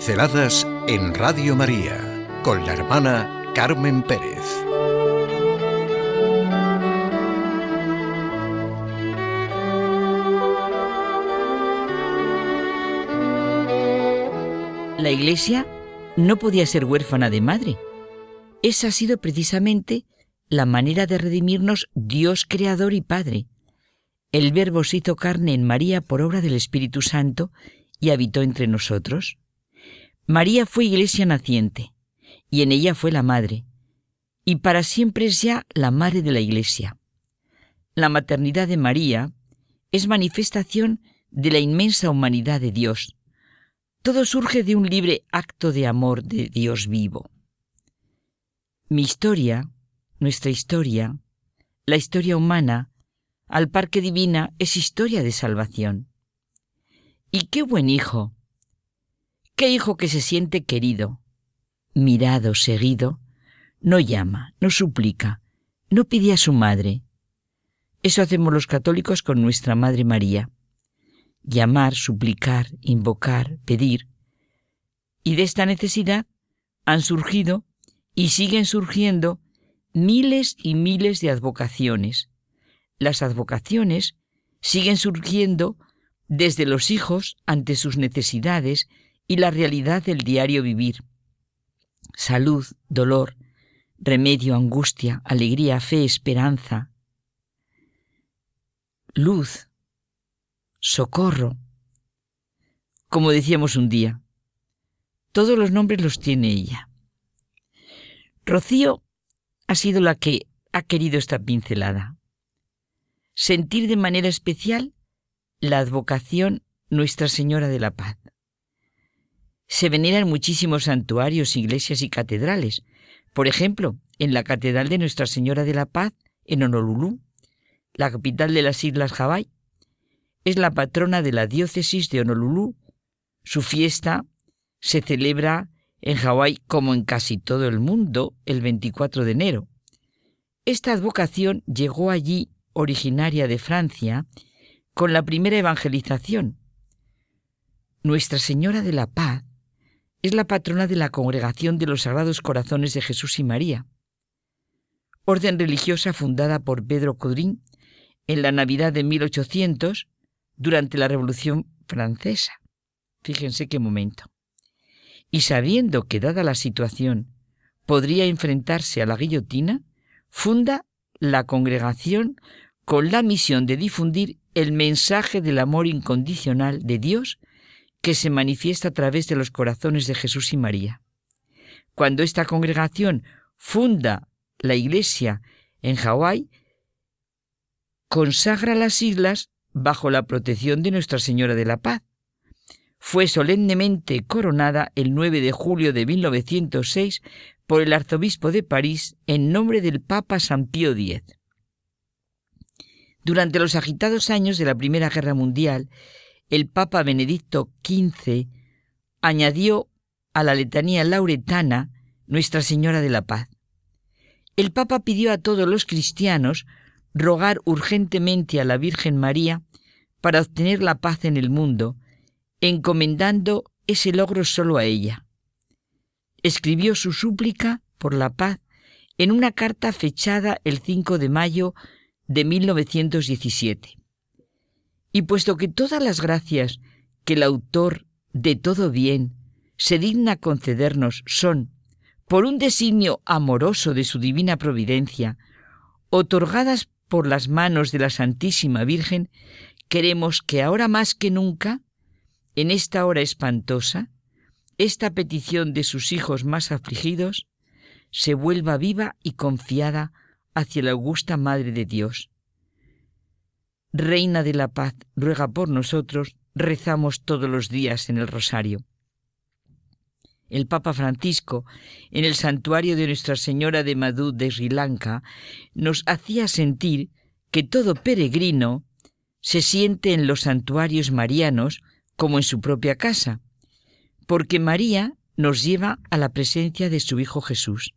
Pinceladas en Radio María con la hermana Carmen Pérez. La Iglesia no podía ser huérfana de madre. Esa ha sido precisamente la manera de redimirnos Dios Creador y Padre. El Verbo se hizo carne en María por obra del Espíritu Santo y habitó entre nosotros. María fue iglesia naciente, y en ella fue la madre, y para siempre es ya la madre de la iglesia. La maternidad de María es manifestación de la inmensa humanidad de Dios. Todo surge de un libre acto de amor de Dios vivo. Mi historia, nuestra historia, la historia humana, al par que divina, es historia de salvación. Y qué buen hijo, ¿Qué hijo que se siente querido, mirado, seguido, no llama, no suplica, no pide a su madre? Eso hacemos los católicos con nuestra Madre María. Llamar, suplicar, invocar, pedir. Y de esta necesidad han surgido y siguen surgiendo miles y miles de advocaciones. Las advocaciones siguen surgiendo desde los hijos ante sus necesidades y la realidad del diario vivir. Salud, dolor, remedio, angustia, alegría, fe, esperanza, luz, socorro. Como decíamos un día, todos los nombres los tiene ella. Rocío ha sido la que ha querido esta pincelada. Sentir de manera especial la advocación Nuestra Señora de la Paz. Se veneran muchísimos santuarios, iglesias y catedrales. Por ejemplo, en la Catedral de Nuestra Señora de la Paz, en Honolulu, la capital de las Islas Hawái. Es la patrona de la diócesis de Honolulu. Su fiesta se celebra en Hawái como en casi todo el mundo el 24 de enero. Esta advocación llegó allí originaria de Francia con la primera evangelización. Nuestra Señora de la Paz es la patrona de la Congregación de los Sagrados Corazones de Jesús y María, orden religiosa fundada por Pedro Codrín en la Navidad de 1800 durante la Revolución Francesa. Fíjense qué momento. Y sabiendo que, dada la situación, podría enfrentarse a la guillotina, funda la congregación con la misión de difundir el mensaje del amor incondicional de Dios que se manifiesta a través de los corazones de Jesús y María. Cuando esta congregación funda la iglesia en Hawái, consagra las islas bajo la protección de Nuestra Señora de la Paz. Fue solemnemente coronada el 9 de julio de 1906 por el arzobispo de París en nombre del Papa San Pío X. Durante los agitados años de la Primera Guerra Mundial, el Papa Benedicto XV añadió a la letanía lauretana Nuestra Señora de la Paz. El Papa pidió a todos los cristianos rogar urgentemente a la Virgen María para obtener la paz en el mundo, encomendando ese logro solo a ella. Escribió su súplica por la paz en una carta fechada el 5 de mayo de 1917. Y puesto que todas las gracias que el autor de todo bien se digna concedernos son, por un designio amoroso de su divina providencia, otorgadas por las manos de la Santísima Virgen, queremos que ahora más que nunca, en esta hora espantosa, esta petición de sus hijos más afligidos se vuelva viva y confiada hacia la augusta Madre de Dios, Reina de la Paz, ruega por nosotros, rezamos todos los días en el rosario. El Papa Francisco, en el santuario de Nuestra Señora de Madhu de Sri Lanka, nos hacía sentir que todo peregrino se siente en los santuarios marianos como en su propia casa, porque María nos lleva a la presencia de su Hijo Jesús.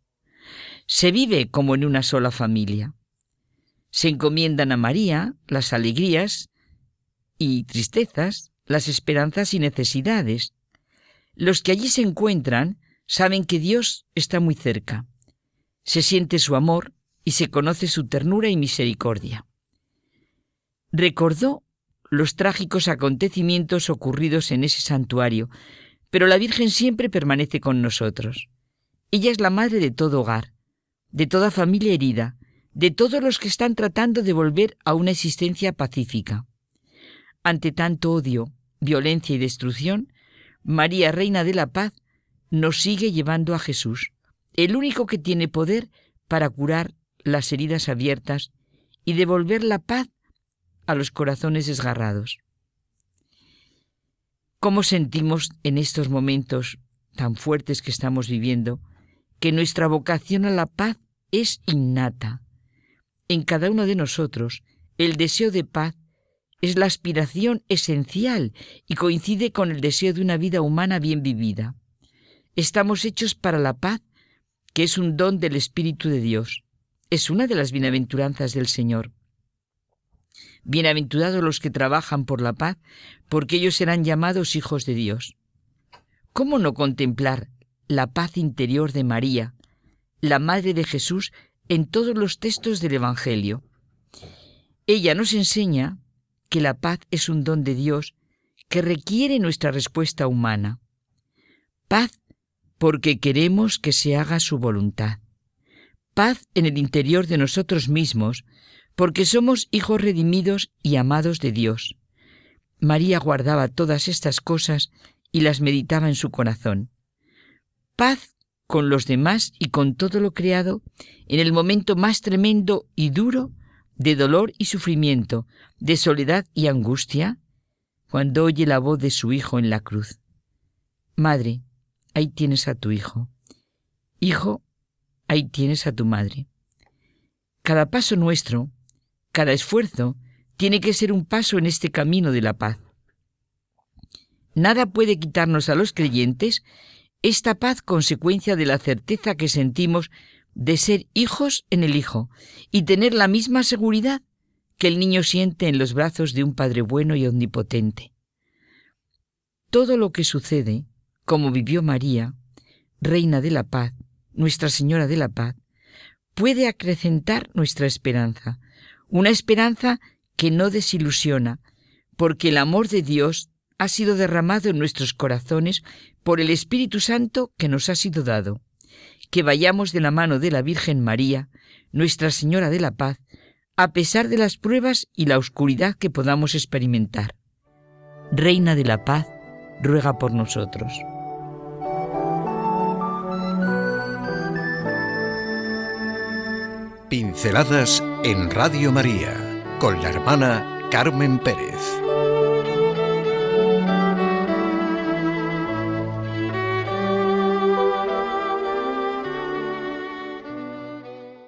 Se vive como en una sola familia se encomiendan a María las alegrías y tristezas, las esperanzas y necesidades. Los que allí se encuentran saben que Dios está muy cerca. Se siente su amor y se conoce su ternura y misericordia. Recordó los trágicos acontecimientos ocurridos en ese santuario, pero la Virgen siempre permanece con nosotros. Ella es la madre de todo hogar, de toda familia herida, de todos los que están tratando de volver a una existencia pacífica. Ante tanto odio, violencia y destrucción, María, Reina de la Paz, nos sigue llevando a Jesús, el único que tiene poder para curar las heridas abiertas y devolver la paz a los corazones desgarrados. ¿Cómo sentimos en estos momentos tan fuertes que estamos viviendo que nuestra vocación a la paz es innata? En cada uno de nosotros el deseo de paz es la aspiración esencial y coincide con el deseo de una vida humana bien vivida. Estamos hechos para la paz, que es un don del Espíritu de Dios. Es una de las bienaventuranzas del Señor. Bienaventurados los que trabajan por la paz, porque ellos serán llamados hijos de Dios. ¿Cómo no contemplar la paz interior de María, la Madre de Jesús, en todos los textos del Evangelio? Ella nos enseña que la paz es un don de Dios que requiere nuestra respuesta humana. Paz porque queremos que se haga su voluntad. Paz en el interior de nosotros mismos, porque somos hijos redimidos y amados de Dios. María guardaba todas estas cosas y las meditaba en su corazón. Paz con los demás y con todo lo creado en el momento más tremendo y duro de dolor y sufrimiento, de soledad y angustia, cuando oye la voz de su Hijo en la cruz. Madre, ahí tienes a tu Hijo. Hijo, ahí tienes a tu Madre. Cada paso nuestro, cada esfuerzo, tiene que ser un paso en este camino de la paz. Nada puede quitarnos a los creyentes esta paz consecuencia de la certeza que sentimos de ser hijos en el Hijo y tener la misma seguridad que el niño siente en los brazos de un Padre bueno y omnipotente. Todo lo que sucede, como vivió María, Reina de la Paz, Nuestra Señora de la Paz, puede acrecentar nuestra esperanza, una esperanza que no desilusiona, porque el amor de Dios ha sido derramado en nuestros corazones por el Espíritu Santo que nos ha sido dado que vayamos de la mano de la Virgen María, Nuestra Señora de la Paz, a pesar de las pruebas y la oscuridad que podamos experimentar. Reina de la Paz, ruega por nosotros. Pinceladas en Radio María con la hermana Carmen Pérez.